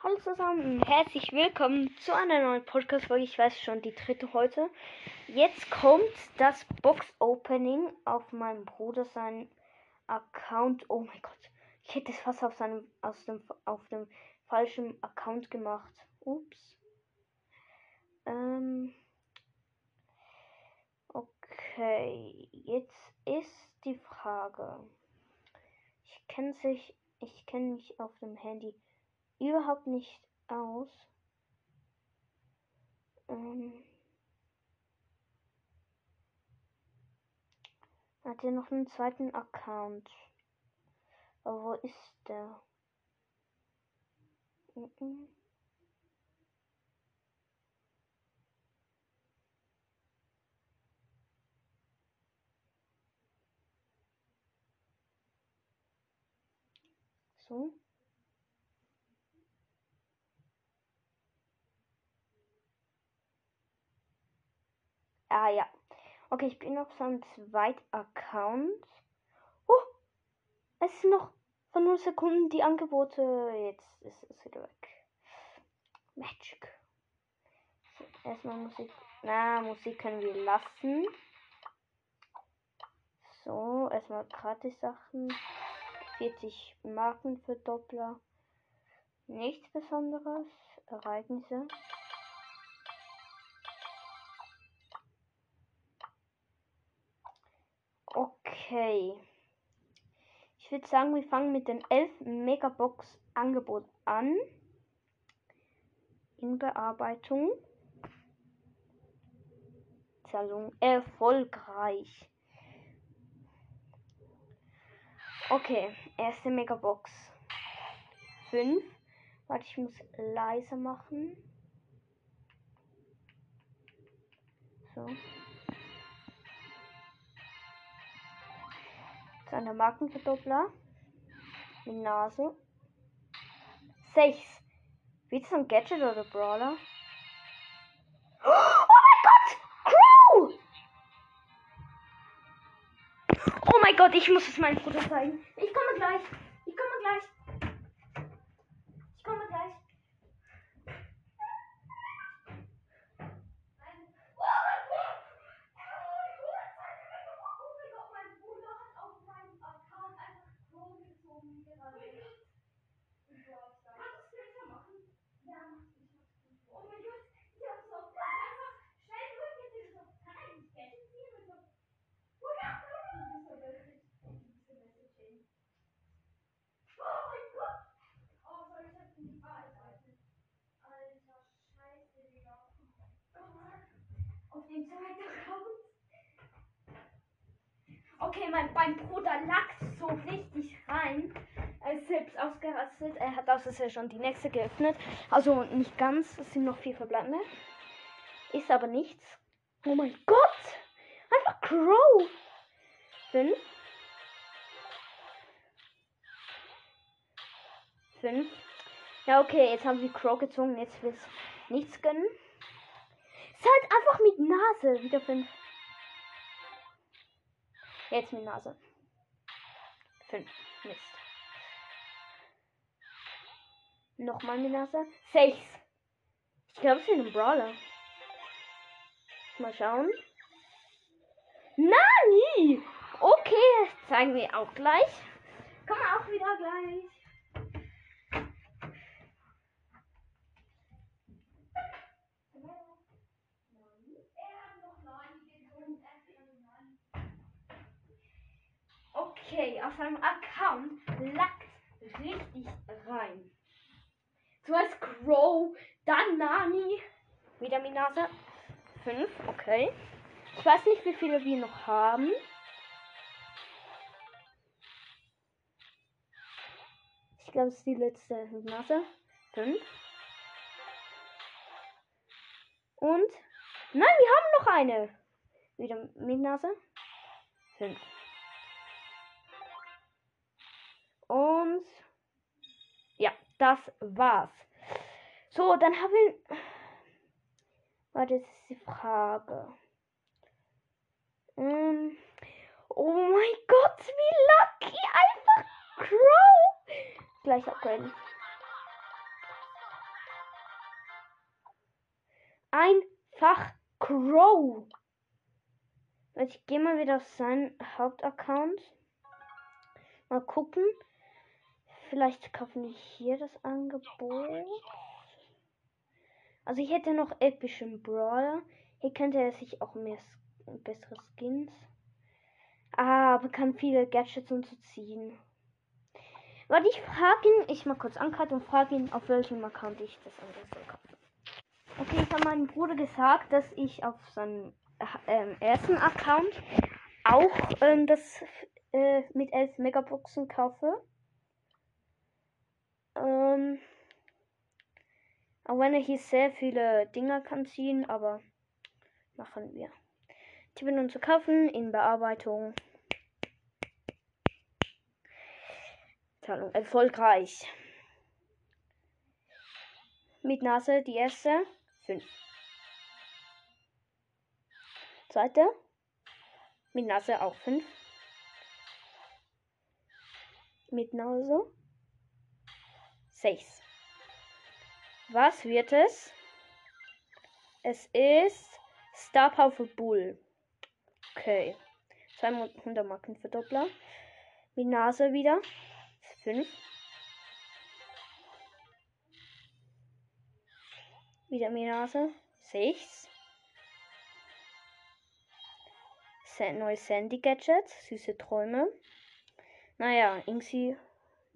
Hallo zusammen, herzlich willkommen zu einer neuen Podcast-Folge. Ich weiß schon, die dritte heute. Jetzt kommt das Box-Opening auf meinem Bruder seinen Account. Oh mein Gott, ich hätte es fast auf seinem, aus dem, auf dem falschen Account gemacht. Ups. Ähm. Okay, jetzt ist die Frage. Ich kenne sich, ich kenne mich auf dem Handy überhaupt nicht aus. Ähm, hat er noch einen zweiten Account? Aber wo ist der? Mhm. So. Ah ja. Okay, ich bin auf seinem zweiten Account. Oh, es sind noch von 0 Sekunden die Angebote. Jetzt ist es wieder weg. Magic. So, erstmal Musik. Na, Musik können wir lassen. So, erstmal gratis Sachen. 40 Marken für Doppler. Nichts Besonderes. Ereignisse. Okay. Ich würde sagen, wir fangen mit den 11 Megabox Angebot an. In Bearbeitung. Zahlung erfolgreich. Okay, erste Megabox. 5. Warte, ich muss leiser machen. So. Seine Markenverdoppler. Die Nase. 6. Wie ist ein Gadget oder Brawler? Oh mein Gott! Crow! Oh mein Gott, ich muss es meinem Bruder zeigen. Ich komme gleich. Ich komme gleich. Okay, mein, mein Bruder lag so richtig rein. Er ist selbst ausgerastet. Er hat aus Versehen schon die nächste geöffnet. Also nicht ganz. Es sind noch vier verbleibende. Ist aber nichts. Oh mein Gott! Einfach Crow! Fünf. Fünf. Ja, okay, jetzt haben wir Crow gezogen. Jetzt will es nichts gönnen. Ist halt einfach mit Nase. Wieder fünf. Jetzt mit Nase. Fünf. Mist. Nochmal mit Nase. Sechs. Ich glaube, es ist ein Brawler. Mal schauen. Nani! Okay, zeigen wir auch gleich. Kommen auch wieder gleich. Okay, auf seinem Account lackt richtig rein. Zuerst Crow, dann Nani. Wieder Minasa. Fünf, okay. Ich weiß nicht, wie viele wir noch haben. Ich glaube, es ist die letzte Nase. 5. Und. Nein, wir haben noch eine. Wieder mit Nase. 5. Und. Ja, das war's. So, dann haben wir. Warte, das ist die Frage. Ähm. Oh mein Gott, wie lucky! Einfach Crow! Gleich upgraden. Einfach Crow. Ich gehe mal wieder auf seinen Hauptaccount. Mal gucken. Vielleicht kaufen wir hier das Angebot. Also ich hätte noch epischen Brawler. Hier könnte er sich auch mehr bessere Skins. Ah, aber kann viele Gadgets und so ziehen. Warte, ich frage ihn, ich mal kurz ankarte und frage ihn, auf welchem Account ich das Angebot soll kaufen. Okay, ich habe meinem Bruder gesagt, dass ich auf seinem äh, ersten Account auch ähm, das äh, mit 11 Megaboxen kaufe. Ähm, auch wenn er hier sehr viele Dinger kann ziehen, aber machen wir. Tippen und zu kaufen in Bearbeitung. Zahlung erfolgreich. Mit Nase die erste. 5. Zweite. Mit Nase auch 5. Mit Nase 6. Was wird es? Es ist Star Power Bull. Okay. 200 Marken Verdoppler. Mit Nase wieder. 5. Wieder mit Nase. 6. Neues Sandy Gadget. Süße Träume. Naja, irgendwie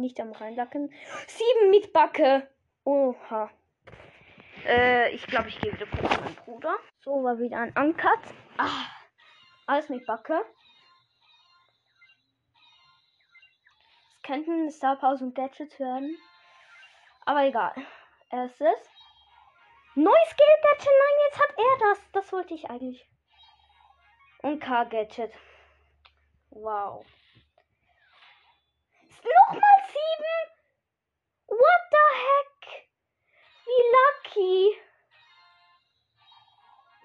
nicht am reinlacken. 7 mit Backe. Oha. Äh, ich glaube, ich gehe wieder kurz zu meinem Bruder. So, war wieder ein Uncut. Ah, alles mit Backe. Es könnten Star Powers und Gadgets werden. Aber egal. Erstes. Neues Skill Gadget. Nein, jetzt hat er das. Das wollte ich eigentlich. Und K-Gadget. Wow. Nochmal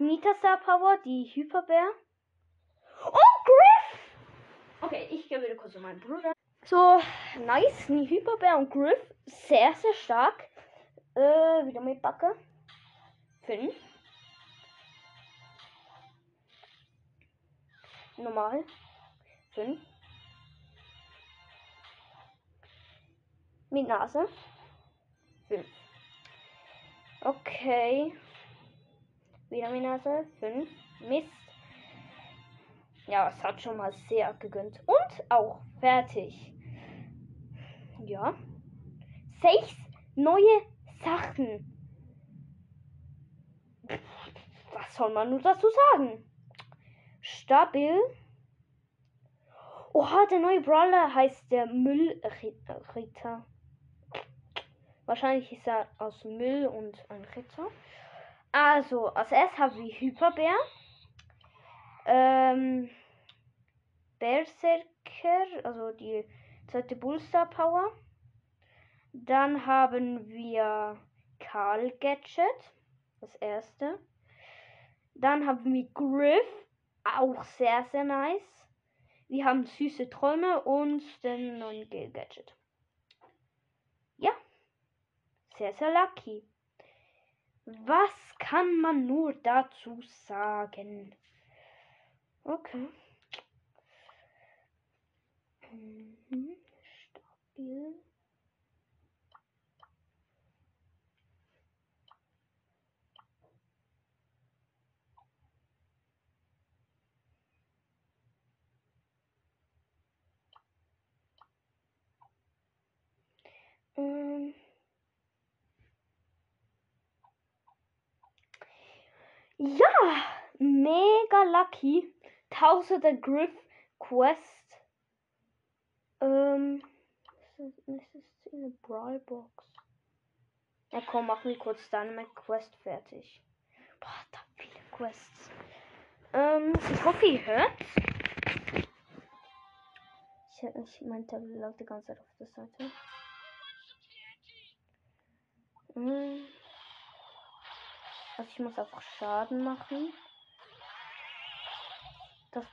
Nita Star Power, die Hyperbär. Oh, Griff! Okay, ich gehe wieder kurz zu meinem Bruder. So, nice. Die Hyperbär und Griff. Sehr, sehr stark. Äh, wieder mit Backe. Fünf. Normal. Fünf. Mit Nase. Fünf. Okay. Wieder mit Nase. Fünf. Mist. Ja, es hat schon mal sehr gegönnt. Und auch fertig. Ja. Sechs neue Sachen. Was soll man nur dazu sagen? Stabil. Oha, der neue Brawler heißt der Müllritter. Wahrscheinlich ist er aus Müll und ein Ritter. Also, als erstes haben wir Hyperbär. Ähm, Berserker, also die zweite Bullstar Power. Dann haben wir Karl Gadget, das erste. Dann haben wir Griff, auch sehr, sehr nice. Wir haben süße Träume und den neuen Gadget sehr, sehr lucky. Was kann man nur dazu sagen? Okay. Mhm. Stabil. Ähm. Ja, mega lucky. Tausender Griff Quest. Ähm, das ist, ist eine Brawlbox. Na komm, machen wir kurz dann mit Quest fertig. Boah, da viele Quests. Ähm, ich hoffe, ihr hört. Ich, ich mein Tablet läuft die ganze Zeit auf der Seite. Hm. Also ich muss einfach Schaden machen. Das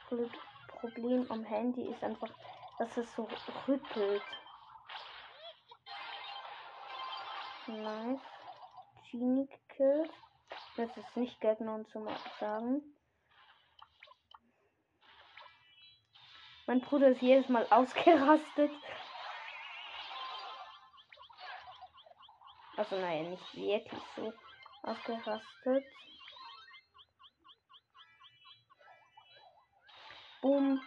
Problem am Handy ist einfach, dass es so rüttelt. Nice. Genie gekillt. Das ist nicht Gegner zu sagen. Mein Bruder ist jedes Mal ausgerastet. Also naja, nicht wirklich so ausgerastet. Boom.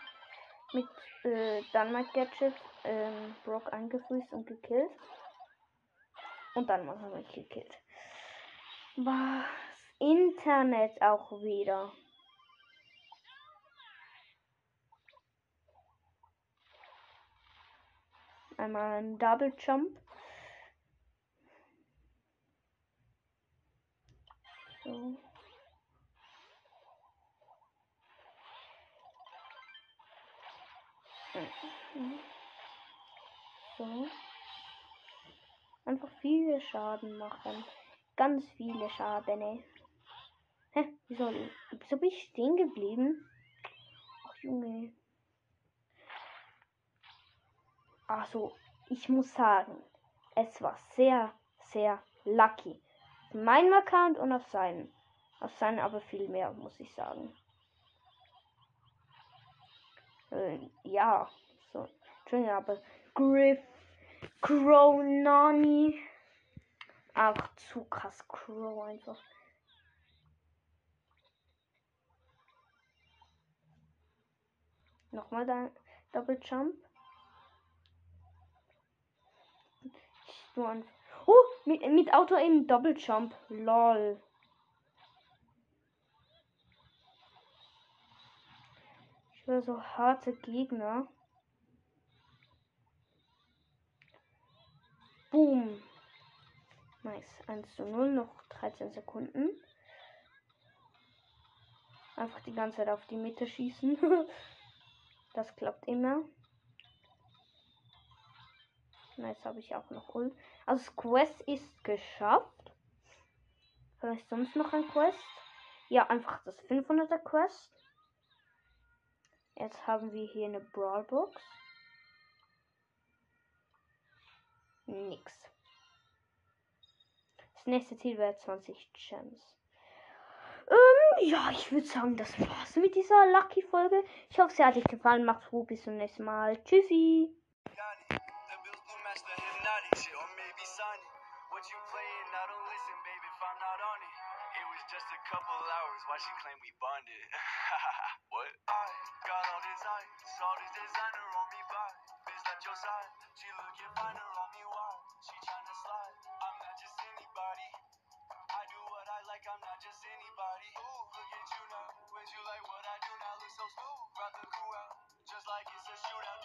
Mit äh, Dynamite Gadget ähm, Brock angefriest und gekillt. Und dann haben wir gekillt. Was? Internet auch wieder. Einmal ein Double Jump. So. So. Schaden machen. Ganz viele Schaden, ey. Hä? Wieso, wieso bin ich stehen geblieben? Ach, Junge. Also, ich muss sagen, es war sehr, sehr lucky. Auf meinem Account und auf seinen. Auf seinen aber viel mehr, muss ich sagen. Äh, ja, so. Entschuldigung, aber Griff, Crow, Nani. Auch zu krass Crow einfach. Nochmal da Double Jump. nur an. Oh, mit, mit Auto eben Double Jump. Lol. Ich will so harte Gegner. Boom. Nice. 1 zu 0, noch 13 Sekunden. Einfach die ganze Zeit auf die Mitte schießen. das klappt immer. Nice, habe ich auch noch Ult. Also Quest ist geschafft. Vielleicht sonst noch ein Quest? Ja, einfach das 500er Quest. Jetzt haben wir hier eine Brawlbox. Nix. Nächste Ziel wäre 20 Gems. Ähm, ja, ich würde sagen, das war's mit dieser Lucky-Folge. Ich hoffe, sie hat euch gefallen. Macht's gut, bis zum nächsten Mal. Tschüssi. She looking finer on me, why? She tryna slide. I'm not just anybody. Ooh, look at you now. Would you like what I do now? Look so smooth, rather cool out. Just like it's a shootout.